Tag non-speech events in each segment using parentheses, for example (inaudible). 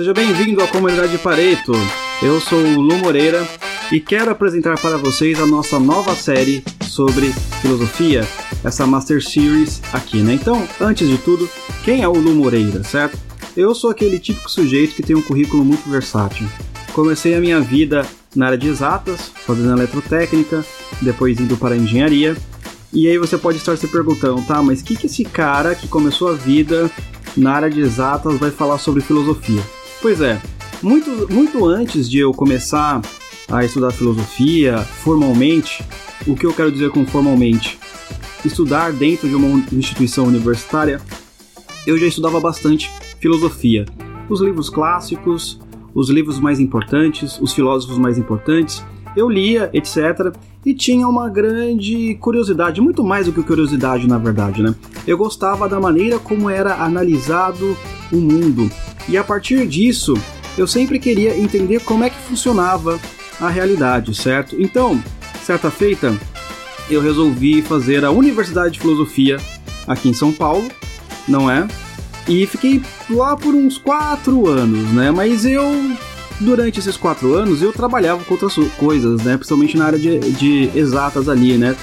Seja bem-vindo à comunidade Pareto. Eu sou o Lu Moreira e quero apresentar para vocês a nossa nova série sobre filosofia, essa Master Series aqui, né? Então, antes de tudo, quem é o Lu Moreira, certo? Eu sou aquele típico sujeito que tem um currículo muito versátil. Comecei a minha vida na área de exatas, fazendo eletrotécnica, depois indo para a engenharia. E aí você pode estar se perguntando, tá, mas o que, que esse cara que começou a vida na área de exatas vai falar sobre filosofia? Pois é, muito, muito antes de eu começar a estudar filosofia formalmente, o que eu quero dizer com formalmente? Estudar dentro de uma instituição universitária, eu já estudava bastante filosofia. Os livros clássicos, os livros mais importantes, os filósofos mais importantes, eu lia, etc. E tinha uma grande curiosidade, muito mais do que curiosidade na verdade, né? Eu gostava da maneira como era analisado o mundo. E a partir disso, eu sempre queria entender como é que funcionava a realidade, certo? Então, certa feita, eu resolvi fazer a Universidade de Filosofia aqui em São Paulo, não é? E fiquei lá por uns quatro anos, né? Mas eu, durante esses quatro anos, eu trabalhava com outras coisas, né? Principalmente na área de, de exatas ali, né?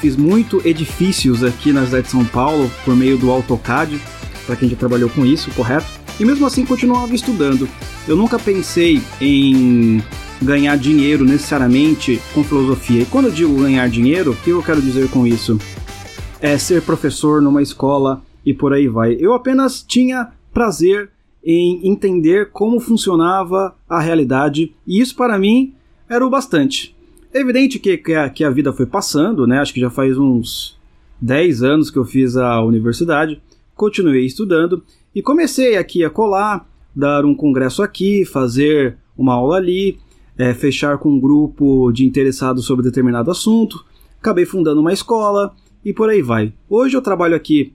Fiz muito edifícios aqui na cidade de São Paulo por meio do AutoCAD, para quem já trabalhou com isso, correto? E mesmo assim continuava estudando. Eu nunca pensei em ganhar dinheiro necessariamente com filosofia. E quando eu digo ganhar dinheiro, o que eu quero dizer com isso? É ser professor numa escola e por aí vai. Eu apenas tinha prazer em entender como funcionava a realidade e isso para mim era o bastante. É evidente que, que, a, que a vida foi passando, né? Acho que já faz uns 10 anos que eu fiz a universidade, continuei estudando e comecei aqui a colar, dar um congresso aqui, fazer uma aula ali, é, fechar com um grupo de interessados sobre determinado assunto, acabei fundando uma escola e por aí vai. Hoje eu trabalho aqui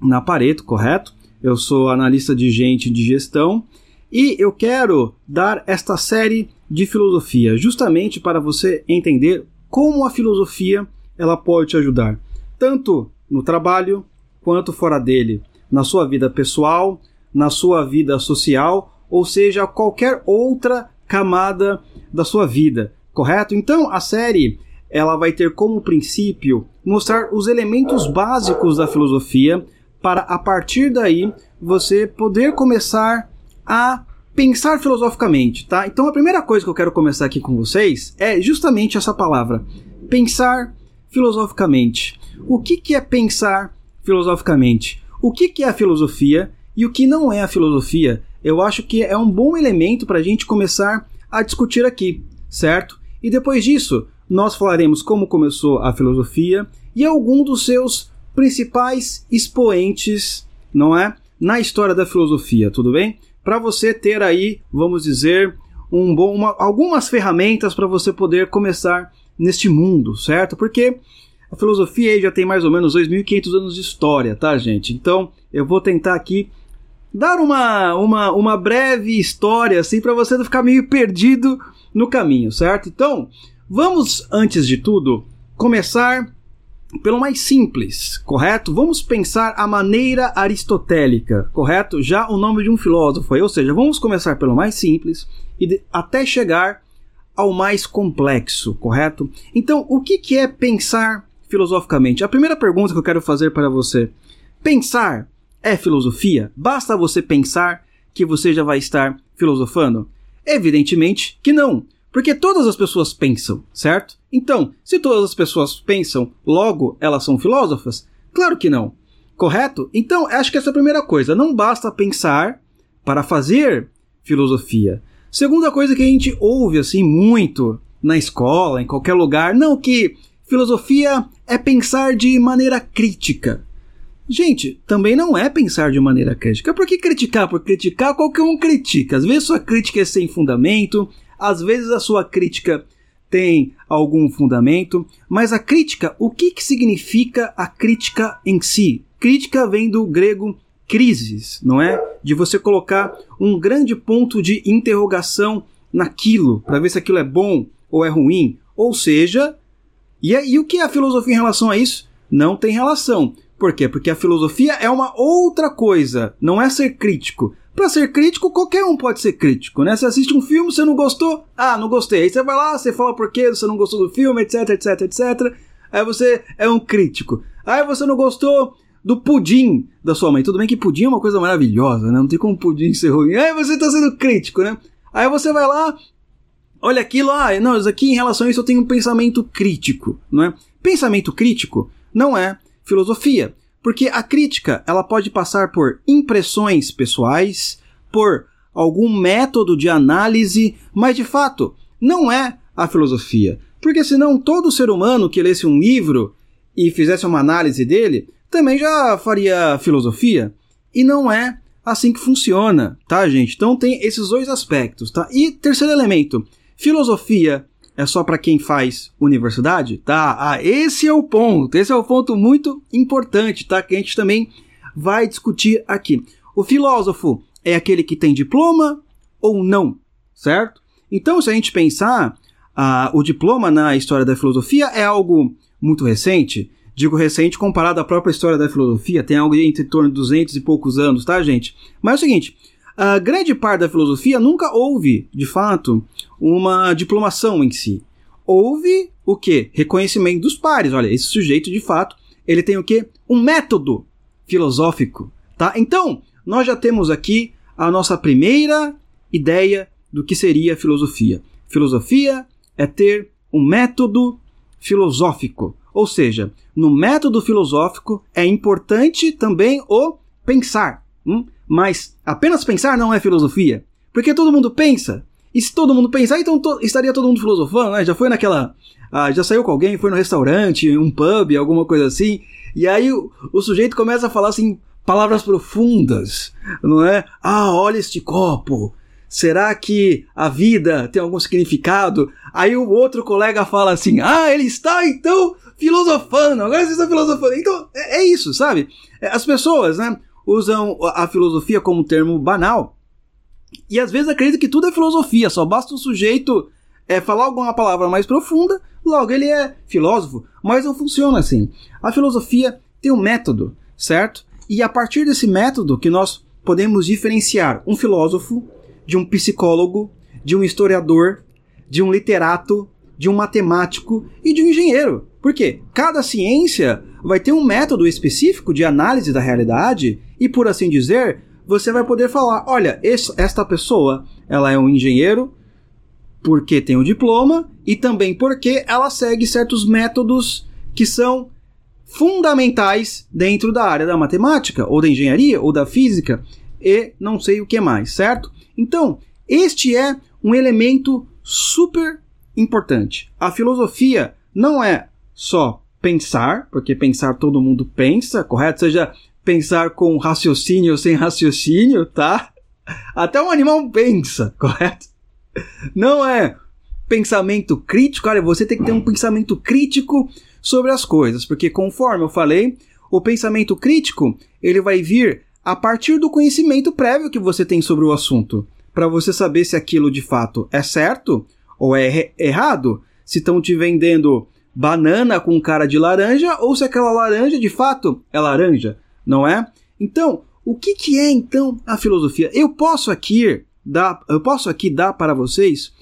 na Pareto, correto? Eu sou analista de gente de gestão e eu quero dar esta série de filosofia justamente para você entender como a filosofia ela pode te ajudar, tanto no trabalho quanto fora dele, na sua vida pessoal, na sua vida social, ou seja, qualquer outra camada da sua vida, correto? Então a série ela vai ter como princípio mostrar os elementos básicos da filosofia para a partir daí você poder começar a pensar filosoficamente, tá? Então a primeira coisa que eu quero começar aqui com vocês é justamente essa palavra, pensar filosoficamente. O que, que é pensar filosoficamente? O que, que é a filosofia e o que não é a filosofia? eu acho que é um bom elemento para a gente começar a discutir aqui, certo? E depois disso, nós falaremos como começou a filosofia e algum dos seus principais expoentes, não é? Na história da filosofia, tudo bem? Para você ter aí, vamos dizer, um bom, uma, algumas ferramentas para você poder começar neste mundo, certo? Porque a filosofia já tem mais ou menos 2.500 anos de história, tá, gente? Então eu vou tentar aqui dar uma, uma, uma breve história assim para você não ficar meio perdido no caminho, certo? Então, vamos antes de tudo começar pelo mais simples, correto? Vamos pensar a maneira aristotélica, correto? Já o nome de um filósofo, ou seja, vamos começar pelo mais simples e de, até chegar ao mais complexo, correto? Então, o que, que é pensar filosoficamente? A primeira pergunta que eu quero fazer para você: pensar é filosofia? Basta você pensar que você já vai estar filosofando? Evidentemente que não, porque todas as pessoas pensam, certo? Então, se todas as pessoas pensam, logo elas são filósofas? Claro que não. Correto? Então, acho que essa é a primeira coisa. Não basta pensar para fazer filosofia. Segunda coisa que a gente ouve assim muito na escola, em qualquer lugar, não que filosofia é pensar de maneira crítica. Gente, também não é pensar de maneira crítica. Por que criticar? Por criticar, qualquer um critica. Às vezes sua crítica é sem fundamento, às vezes a sua crítica tem algum fundamento, mas a crítica, o que, que significa a crítica em si? Crítica vem do grego crises, não é? De você colocar um grande ponto de interrogação naquilo, para ver se aquilo é bom ou é ruim. Ou seja, e, e o que é a filosofia em relação a isso? Não tem relação. Por quê? Porque a filosofia é uma outra coisa, não é ser crítico. Para ser crítico, qualquer um pode ser crítico, né? Você assiste um filme, você não gostou, ah, não gostei. Aí você vai lá, você fala por que você não gostou do filme, etc, etc, etc. Aí você é um crítico. Aí você não gostou do pudim da sua mãe. Tudo bem que pudim é uma coisa maravilhosa, né? Não tem como pudim ser ruim. Aí você tá sendo crítico, né? Aí você vai lá, olha aquilo, ah, não, isso aqui em relação a isso eu tenho um pensamento crítico, não é? Pensamento crítico não é filosofia, porque a crítica, ela pode passar por impressões pessoais, por algum método de análise, mas de fato, não é a filosofia. Porque senão todo ser humano que lesse um livro e fizesse uma análise dele, também já faria filosofia. E não é assim que funciona, tá, gente? Então tem esses dois aspectos, tá? E terceiro elemento, filosofia é só para quem faz universidade, tá? Ah, esse é o ponto, esse é o ponto muito importante, tá? Que a gente também vai discutir aqui. O filósofo é aquele que tem diploma ou não, certo? Então, se a gente pensar, ah, o diploma na história da filosofia é algo muito recente. Digo recente comparado à própria história da filosofia, tem algo entre torno de 200 e poucos anos, tá, gente? Mas é o seguinte, a grande parte da filosofia nunca houve, de fato, uma diplomação em si. Houve o quê? Reconhecimento dos pares. Olha, esse sujeito, de fato, ele tem o quê? Um método filosófico, tá? Então, nós já temos aqui a nossa primeira ideia do que seria filosofia. Filosofia é ter um método filosófico. Ou seja, no método filosófico é importante também o pensar. Hum? Mas apenas pensar não é filosofia. Porque todo mundo pensa. E se todo mundo pensar, então to estaria todo mundo filosofando, né? Já foi naquela. Ah, já saiu com alguém, foi no restaurante, um pub, alguma coisa assim. E aí o, o sujeito começa a falar assim, palavras profundas, não é? Ah, olha este copo. Será que a vida tem algum significado? Aí o outro colega fala assim: Ah, ele está então filosofando, agora você está filosofando. Então, é, é isso, sabe? É, as pessoas, né, usam a filosofia como termo banal e às vezes acreditam que tudo é filosofia, só basta o sujeito é, falar alguma palavra mais profunda, logo ele é filósofo. Mas não funciona assim. A filosofia tem um método, certo? E a partir desse método que nós podemos diferenciar um filósofo de um psicólogo, de um historiador, de um literato, de um matemático e de um engenheiro. Por quê? Cada ciência vai ter um método específico de análise da realidade e, por assim dizer, você vai poder falar: olha, esta pessoa ela é um engenheiro porque tem o um diploma e também porque ela segue certos métodos que são fundamentais dentro da área da matemática, ou da engenharia, ou da física, e não sei o que mais, certo? Então, este é um elemento super importante. A filosofia não é só pensar, porque pensar todo mundo pensa, correto? Seja pensar com raciocínio ou sem raciocínio, tá? Até um animal pensa, (laughs) correto? Não é pensamento crítico, olha, você tem que ter um pensamento crítico sobre as coisas, porque conforme eu falei, o pensamento crítico, ele vai vir a partir do conhecimento prévio que você tem sobre o assunto, para você saber se aquilo de fato é certo ou é errado, se estão te vendendo banana com cara de laranja ou se aquela laranja de fato é laranja, não é? Então, o que, que é então a filosofia? Eu posso aqui dar, eu posso aqui dar para vocês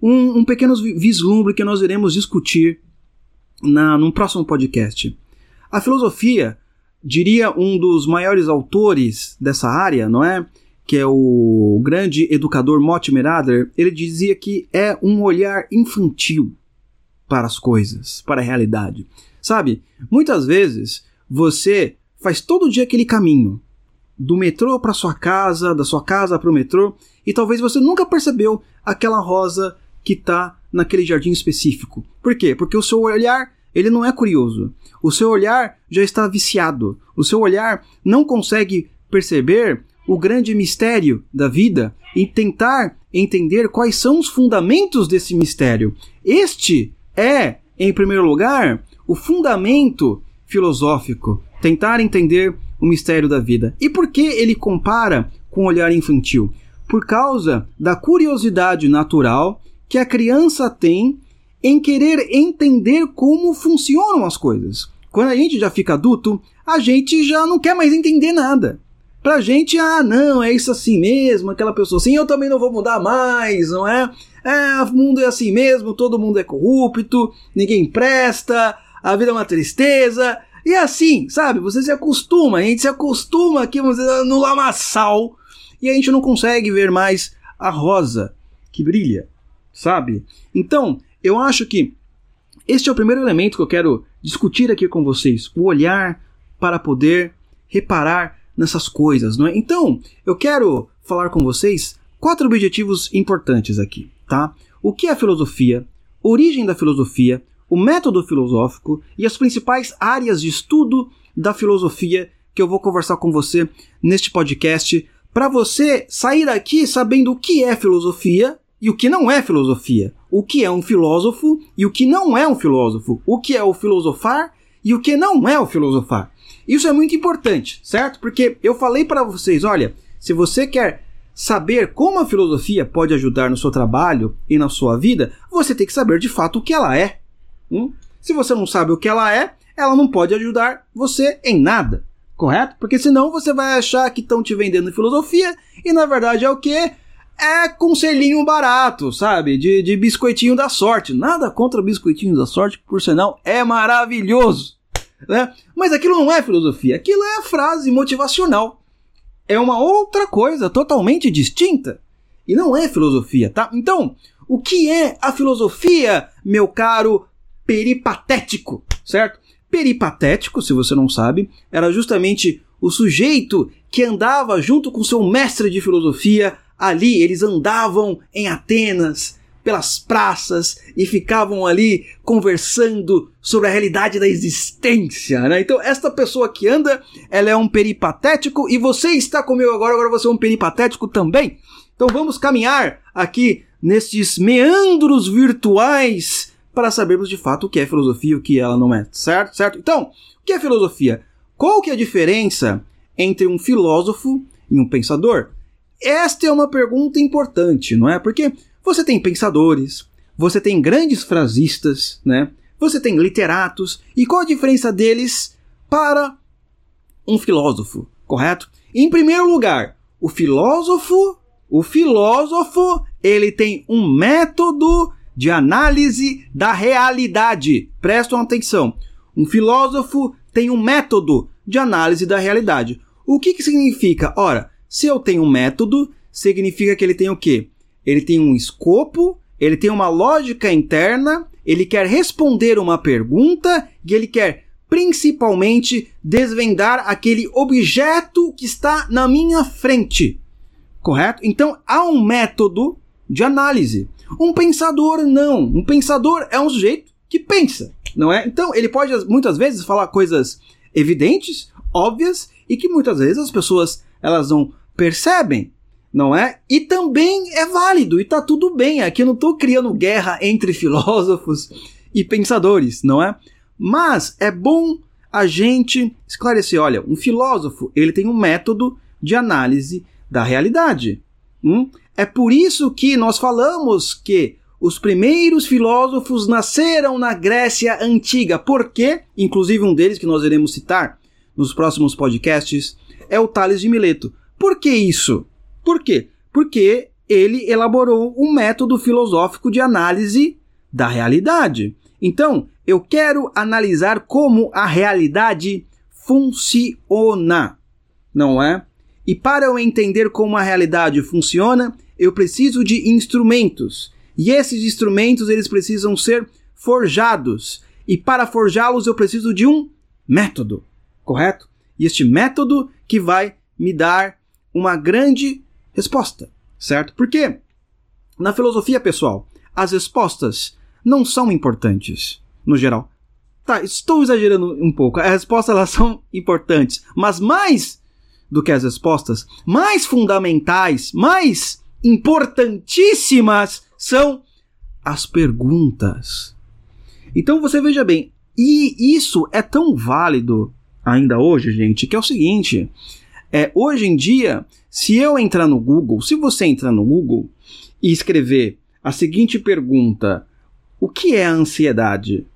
um, um pequeno vislumbre que nós iremos discutir na, num próximo podcast. A filosofia, diria um dos maiores autores dessa área, não é? Que é o grande educador Mortimer Adler, ele dizia que é um olhar infantil para as coisas, para a realidade. Sabe, muitas vezes você faz todo dia aquele caminho do metrô para sua casa, da sua casa para o metrô, e talvez você nunca percebeu aquela rosa que está naquele jardim específico. Por quê? Porque o seu olhar ele não é curioso. O seu olhar já está viciado. O seu olhar não consegue perceber o grande mistério da vida e tentar entender quais são os fundamentos desse mistério. Este é, em primeiro lugar, o fundamento filosófico, tentar entender o mistério da vida. E por que ele compara com o olhar infantil? Por causa da curiosidade natural que a criança tem em querer entender como funcionam as coisas. Quando a gente já fica adulto, a gente já não quer mais entender nada. Pra gente, ah, não, é isso assim mesmo, aquela pessoa assim, eu também não vou mudar mais, não é? É, o mundo é assim mesmo, todo mundo é corrupto, ninguém presta, a vida é uma tristeza. E assim, sabe, você se acostuma, a gente se acostuma aqui, vamos dizer, no lamaçal, e a gente não consegue ver mais a rosa que brilha, sabe? Então, eu acho que este é o primeiro elemento que eu quero discutir aqui com vocês, o olhar para poder reparar nessas coisas, não é? Então, eu quero falar com vocês quatro objetivos importantes aqui, tá? O que é filosofia? Origem da filosofia, o método filosófico e as principais áreas de estudo da filosofia que eu vou conversar com você neste podcast para você sair daqui sabendo o que é filosofia e o que não é filosofia, o que é um filósofo e o que não é um filósofo, o que é o filosofar e o que não é o filosofar. Isso é muito importante, certo? Porque eu falei para vocês, olha, se você quer saber como a filosofia pode ajudar no seu trabalho e na sua vida, você tem que saber de fato o que ela é. Hum? Se você não sabe o que ela é, ela não pode ajudar você em nada, correto? Porque senão você vai achar que estão te vendendo filosofia e na verdade é o que? É conselhinho barato, sabe? De, de biscoitinho da sorte. Nada contra biscoitinho da sorte, por sinal, é maravilhoso. Né? Mas aquilo não é filosofia, aquilo é frase motivacional. É uma outra coisa totalmente distinta. E não é filosofia, tá? Então, o que é a filosofia, meu caro peripatético, certo? Peripatético, se você não sabe, era justamente o sujeito que andava junto com seu mestre de filosofia. Ali eles andavam em Atenas, pelas praças e ficavam ali conversando sobre a realidade da existência, né? Então, esta pessoa que anda, ela é um peripatético e você está comigo agora, agora você é um peripatético também. Então, vamos caminhar aqui nestes meandros virtuais para sabermos de fato o que é filosofia e o que ela não é, certo? Certo? Então, o que é filosofia? Qual que é a diferença entre um filósofo e um pensador? Esta é uma pergunta importante, não é? Porque você tem pensadores, você tem grandes frasistas, né? Você tem literatos, e qual a diferença deles para um filósofo, correto? Em primeiro lugar, o filósofo, o filósofo, ele tem um método de análise da realidade. Prestam atenção. Um filósofo tem um método de análise da realidade. O que, que significa? Ora, se eu tenho um método, significa que ele tem o quê? Ele tem um escopo, ele tem uma lógica interna, ele quer responder uma pergunta e ele quer principalmente desvendar aquele objeto que está na minha frente. Correto? Então há um método de análise. Um pensador não. Um pensador é um sujeito que pensa, não é? Então, ele pode muitas vezes falar coisas evidentes, óbvias e que muitas vezes as pessoas elas não percebem, não é? E também é válido e tá tudo bem. Aqui eu não tô criando guerra entre (laughs) filósofos e pensadores, não é? Mas é bom a gente esclarecer, olha, um filósofo, ele tem um método de análise da realidade. Hum? É por isso que nós falamos que os primeiros filósofos nasceram na Grécia Antiga, porque, inclusive um deles que nós iremos citar nos próximos podcasts, é o Tales de Mileto. Por que isso? Por quê? Porque ele elaborou um método filosófico de análise da realidade. Então, eu quero analisar como a realidade funciona, não é? E para eu entender como a realidade funciona, eu preciso de instrumentos. E esses instrumentos eles precisam ser forjados. E para forjá-los eu preciso de um método, correto? E este método que vai me dar uma grande resposta, certo? Porque na filosofia, pessoal, as respostas não são importantes, no geral. Tá, estou exagerando um pouco. As respostas elas são importantes, mas mais do que as respostas, mais fundamentais, mais importantíssimas são as perguntas. Então você veja bem, e isso é tão válido ainda hoje, gente, que é o seguinte: é, hoje em dia, se eu entrar no Google, se você entrar no Google e escrever a seguinte pergunta: o que é a ansiedade?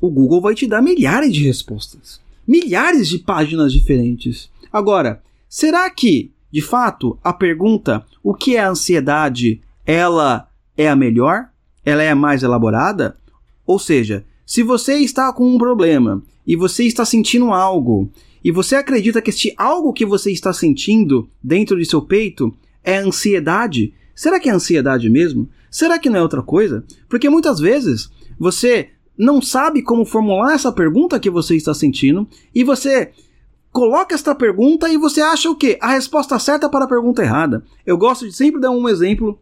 O Google vai te dar milhares de respostas, milhares de páginas diferentes. Agora, será que, de fato, a pergunta o que é ansiedade, ela é a melhor? Ela é a mais elaborada? Ou seja, se você está com um problema e você está sentindo algo e você acredita que este algo que você está sentindo dentro de seu peito é ansiedade, será que é ansiedade mesmo? Será que não é outra coisa? Porque muitas vezes você não sabe como formular essa pergunta que você está sentindo e você coloca esta pergunta e você acha o quê? A resposta certa para a pergunta errada. Eu gosto de sempre dar um exemplo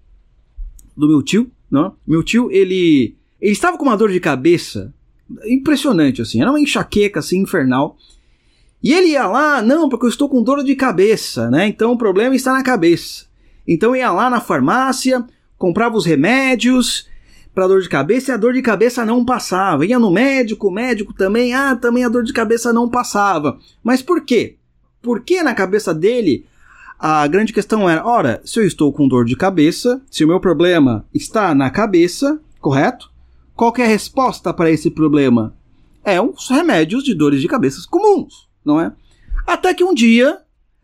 do meu tio, não? Meu tio, ele ele estava com uma dor de cabeça impressionante assim, era uma enxaqueca assim infernal. E ele ia lá, não, porque eu estou com dor de cabeça, né? Então o problema está na cabeça. Então ia lá na farmácia, comprava os remédios para dor de cabeça e a dor de cabeça não passava. Ia no médico, o médico também, ah, também a dor de cabeça não passava. Mas por quê? Porque na cabeça dele a grande questão era: ora, se eu estou com dor de cabeça, se o meu problema está na cabeça, correto? Qual é a resposta para esse problema? É uns remédios de dores de cabeça comuns, não é? Até que um dia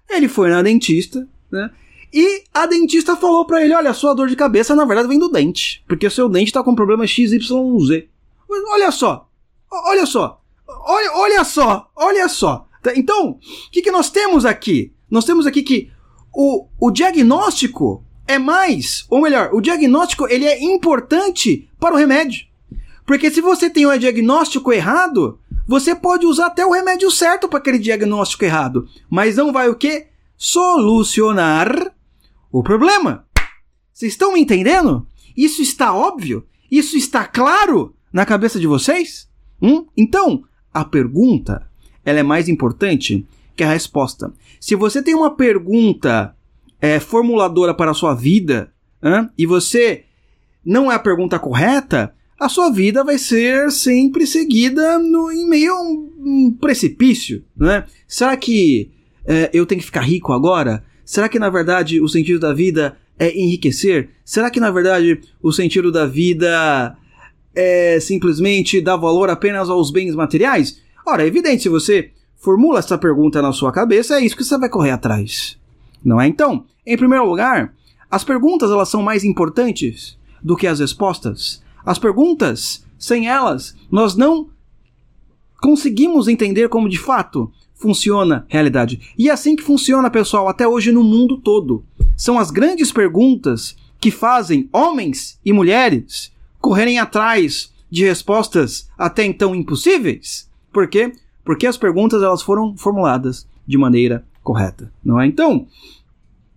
ele foi na dentista, né? E a dentista falou para ele: olha, sua dor de cabeça na verdade vem do dente, porque o seu dente tá com problema XYZ. Olha só, olha só, olha, olha só, olha só. Tá, então, o que, que nós temos aqui? Nós temos aqui que o, o diagnóstico é mais, ou melhor, o diagnóstico ele é importante para o remédio. Porque se você tem o diagnóstico errado, você pode usar até o remédio certo para aquele diagnóstico errado, mas não vai o quê? Solucionar o problema. Vocês estão me entendendo? Isso está óbvio? Isso está claro na cabeça de vocês? Hum? Então, a pergunta ela é mais importante que a resposta. Se você tem uma pergunta é, formuladora para a sua vida hein, e você não é a pergunta correta, a sua vida vai ser sempre seguida no, em meio a um, um precipício. Né? Será que é, eu tenho que ficar rico agora? Será que na verdade o sentido da vida é enriquecer? Será que na verdade o sentido da vida é simplesmente dar valor apenas aos bens materiais? Ora, é evidente, se você formula essa pergunta na sua cabeça, é isso que você vai correr atrás. Não é? Então, em primeiro lugar, as perguntas elas são mais importantes do que as respostas. As perguntas, sem elas, nós não conseguimos entender como de fato funciona a realidade. E é assim que funciona, pessoal, até hoje no mundo todo. São as grandes perguntas que fazem homens e mulheres correrem atrás de respostas até então impossíveis. Por quê? Porque as perguntas elas foram formuladas de maneira correta, não é? Então,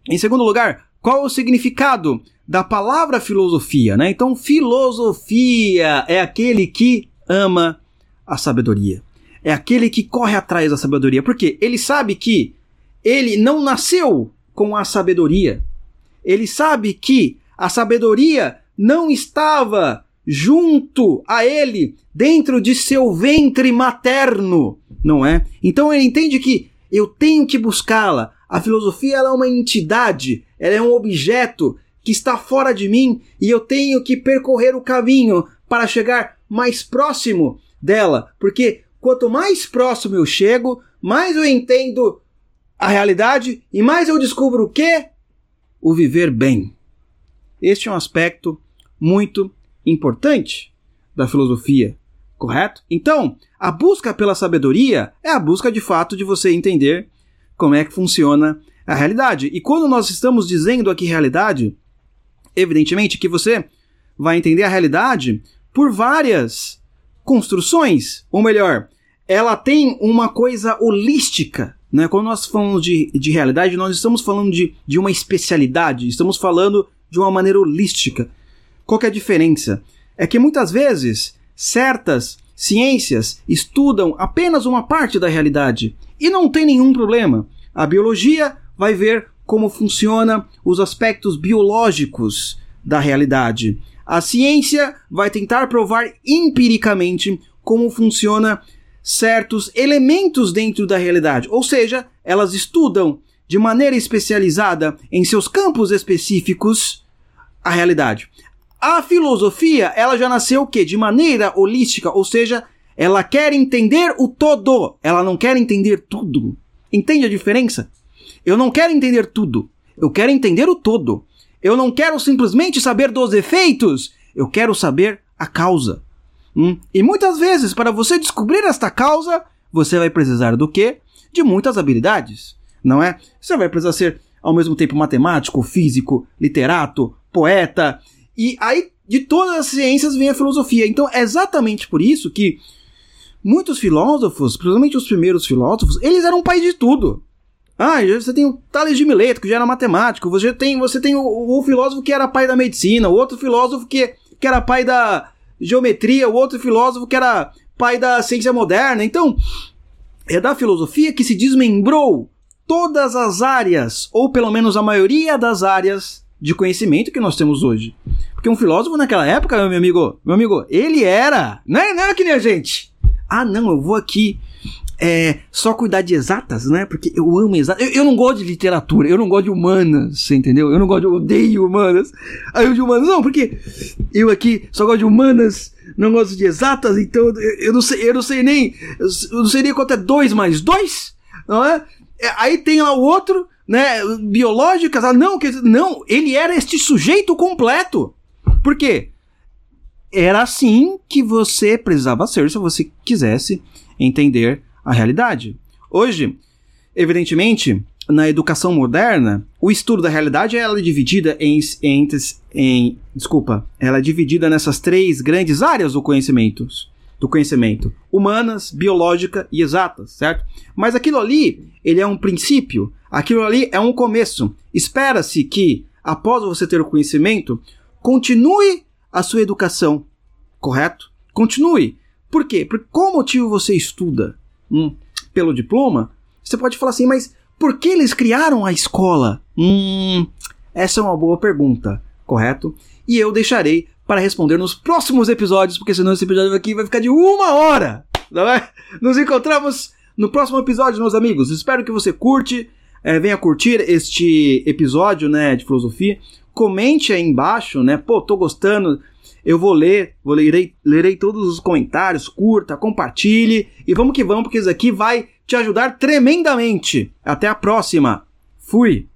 em segundo lugar, qual o significado da palavra filosofia, né? Então, filosofia é aquele que ama a sabedoria é aquele que corre atrás da sabedoria, porque ele sabe que ele não nasceu com a sabedoria. Ele sabe que a sabedoria não estava junto a ele dentro de seu ventre materno, não é? Então ele entende que eu tenho que buscá-la. A filosofia é uma entidade, ela é um objeto que está fora de mim e eu tenho que percorrer o caminho para chegar mais próximo dela, porque quanto mais próximo eu chego, mais eu entendo a realidade e mais eu descubro o que? O viver bem. Este é um aspecto muito importante da filosofia, correto? Então, a busca pela sabedoria é a busca de fato de você entender como é que funciona a realidade. E quando nós estamos dizendo aqui realidade, evidentemente que você vai entender a realidade por várias construções, ou melhor, ela tem uma coisa holística. Né? Quando nós falamos de, de realidade, nós estamos falando de, de uma especialidade, estamos falando de uma maneira holística. Qual é a diferença? É que muitas vezes certas ciências estudam apenas uma parte da realidade e não tem nenhum problema. A biologia vai ver como funciona os aspectos biológicos da realidade. A ciência vai tentar provar empiricamente como funciona certos elementos dentro da realidade, ou seja, elas estudam de maneira especializada em seus campos específicos a realidade. A filosofia, ela já nasceu o quê? De maneira holística, ou seja, ela quer entender o todo, ela não quer entender tudo. Entende a diferença? Eu não quero entender tudo. Eu quero entender o todo. Eu não quero simplesmente saber dos efeitos. Eu quero saber a causa. Hum? E muitas vezes, para você descobrir esta causa, você vai precisar do quê? De muitas habilidades, não é? Você vai precisar ser ao mesmo tempo matemático, físico, literato, poeta. E aí, de todas as ciências, vem a filosofia. Então, é exatamente por isso que muitos filósofos, principalmente os primeiros filósofos, eles eram pai de tudo. Ah, você tem o Tales de Mileto, que já era matemático, você tem, você tem o, o, filósofo que era pai da medicina, o outro filósofo que, que era pai da geometria, o outro filósofo que era pai da ciência moderna. Então, é da filosofia que se desmembrou todas as áreas, ou pelo menos a maioria das áreas de conhecimento que nós temos hoje. Porque um filósofo naquela época, meu amigo, meu amigo, ele era, não era, não era que nem a gente. Ah, não, eu vou aqui é, só cuidar de exatas, né? Porque eu amo exatas. Eu, eu, não gosto de literatura, eu não gosto de humanas, você entendeu? Eu não gosto de. Eu odeio humanas. Aí eu de humanas, não, porque eu aqui só gosto de humanas, não gosto de exatas, então eu, eu não sei, eu não sei nem. Eu não sei nem quanto é 2 mais 2, não é? é? Aí tem lá o outro, né? Biológicas, ah, não, não, ele era este sujeito completo. Por quê? Era assim que você precisava ser se você quisesse entender a realidade. Hoje, evidentemente, na educação moderna, o estudo da realidade ela é dividida em, em, em, desculpa, ela é dividida nessas três grandes áreas do conhecimento, do conhecimento: humanas, biológica e exatas, certo? Mas aquilo ali, ele é um princípio, aquilo ali é um começo. Espera-se que após você ter o conhecimento, continue a sua educação, correto? Continue. Por quê? Por qual motivo você estuda? hum, pelo diploma, você pode falar assim, mas por que eles criaram a escola? Hum, essa é uma boa pergunta, correto? E eu deixarei para responder nos próximos episódios, porque senão esse episódio aqui vai ficar de uma hora, não é? Nos encontramos no próximo episódio, meus amigos. Espero que você curte, é, venha curtir este episódio, né, de filosofia. Comente aí embaixo, né? Pô, tô gostando eu vou ler, vou lerei, lerei todos os comentários, curta, compartilhe e vamos que vamos, porque isso aqui vai te ajudar tremendamente. Até a próxima. Fui!